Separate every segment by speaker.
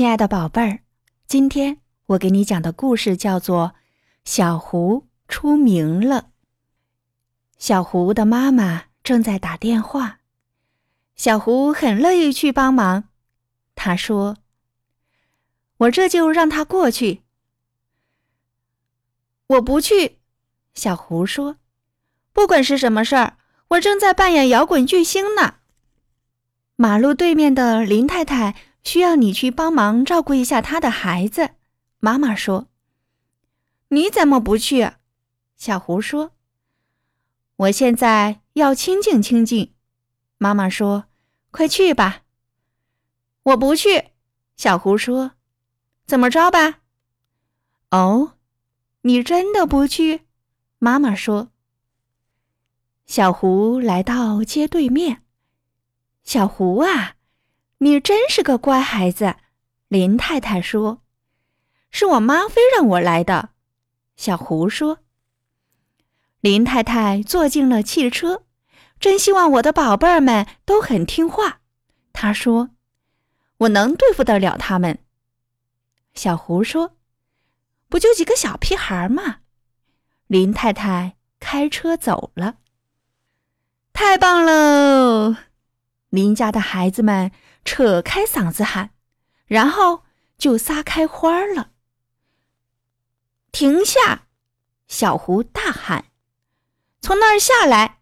Speaker 1: 亲爱的宝贝儿，今天我给你讲的故事叫做《小胡出名了》。小胡的妈妈正在打电话，小胡很乐意去帮忙。他说：“我这就让他过去。”我不去，小胡说：“不管是什么事儿，我正在扮演摇滚巨星呢。”马路对面的林太太。需要你去帮忙照顾一下他的孩子，妈妈说：“你怎么不去？”小胡说：“我现在要清静清静。”妈妈说：“快去吧。”我不去。小胡说：“怎么着吧？”哦，你真的不去？妈妈说。小胡来到街对面，小胡啊。你真是个乖孩子，林太太说：“是我妈非让我来的。”小胡说：“林太太坐进了汽车，真希望我的宝贝儿们都很听话。”她说：“我能对付得了他们。”小胡说：“不就几个小屁孩吗？”林太太开车走了。太棒喽！林家的孩子们。扯开嗓子喊，然后就撒开花了。停下！小胡大喊：“从那儿下来！”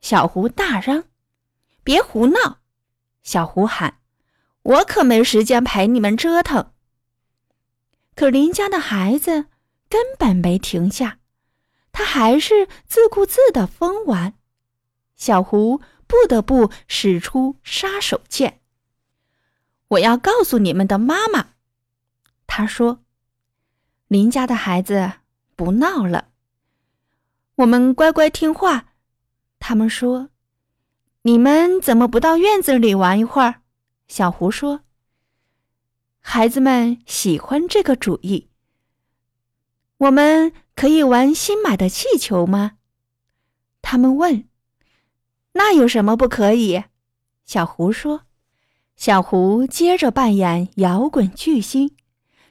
Speaker 1: 小胡大嚷：“别胡闹！”小胡喊：“我可没时间陪你们折腾。”可邻家的孩子根本没停下，他还是自顾自的疯玩。小胡不得不使出杀手锏。我要告诉你们的妈妈，他说：“邻家的孩子不闹了，我们乖乖听话。”他们说：“你们怎么不到院子里玩一会儿？”小胡说：“孩子们喜欢这个主意。我们可以玩新买的气球吗？”他们问：“那有什么不可以？”小胡说。小胡接着扮演摇滚巨星，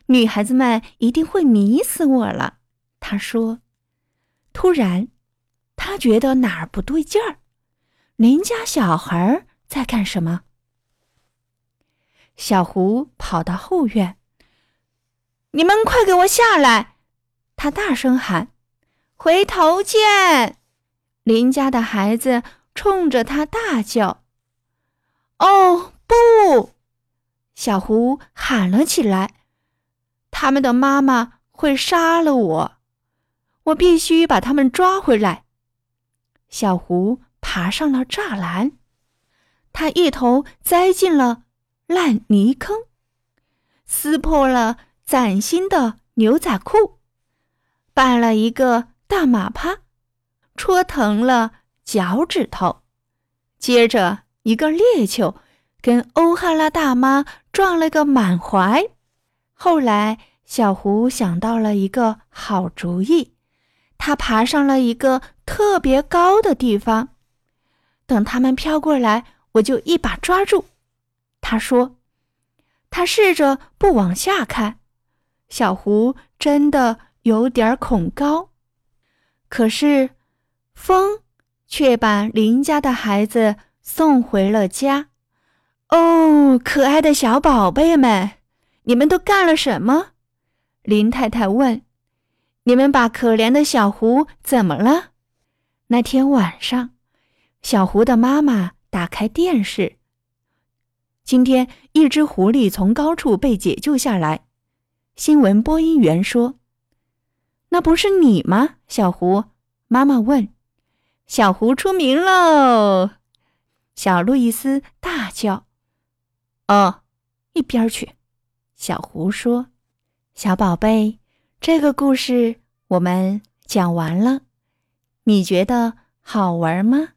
Speaker 1: 女孩子们一定会迷死我了。他说：“突然，他觉得哪儿不对劲儿。邻家小孩儿在干什么？”小胡跑到后院，“你们快给我下来！”他大声喊：“回头见！”邻家的孩子冲着他大叫：“哦！”不，小胡喊了起来：“他们的妈妈会杀了我，我必须把他们抓回来。”小胡爬上了栅栏，他一头栽进了烂泥坑，撕破了崭新的牛仔裤，绊了一个大马趴，戳疼了脚趾头，接着一个猎球。跟欧哈拉大妈撞了个满怀。后来，小胡想到了一个好主意，他爬上了一个特别高的地方，等他们飘过来，我就一把抓住。他说：“他试着不往下看。”小胡真的有点恐高，可是风却把邻家的孩子送回了家。哦，可爱的小宝贝们，你们都干了什么？林太太问。你们把可怜的小胡怎么了？那天晚上，小胡的妈妈打开电视。今天，一只狐狸从高处被解救下来。新闻播音员说：“那不是你吗，小胡？”妈妈问。小狐出名喽！小路易斯大叫。哦，一边去！小狐说：“小宝贝，这个故事我们讲完了，你觉得好玩吗？”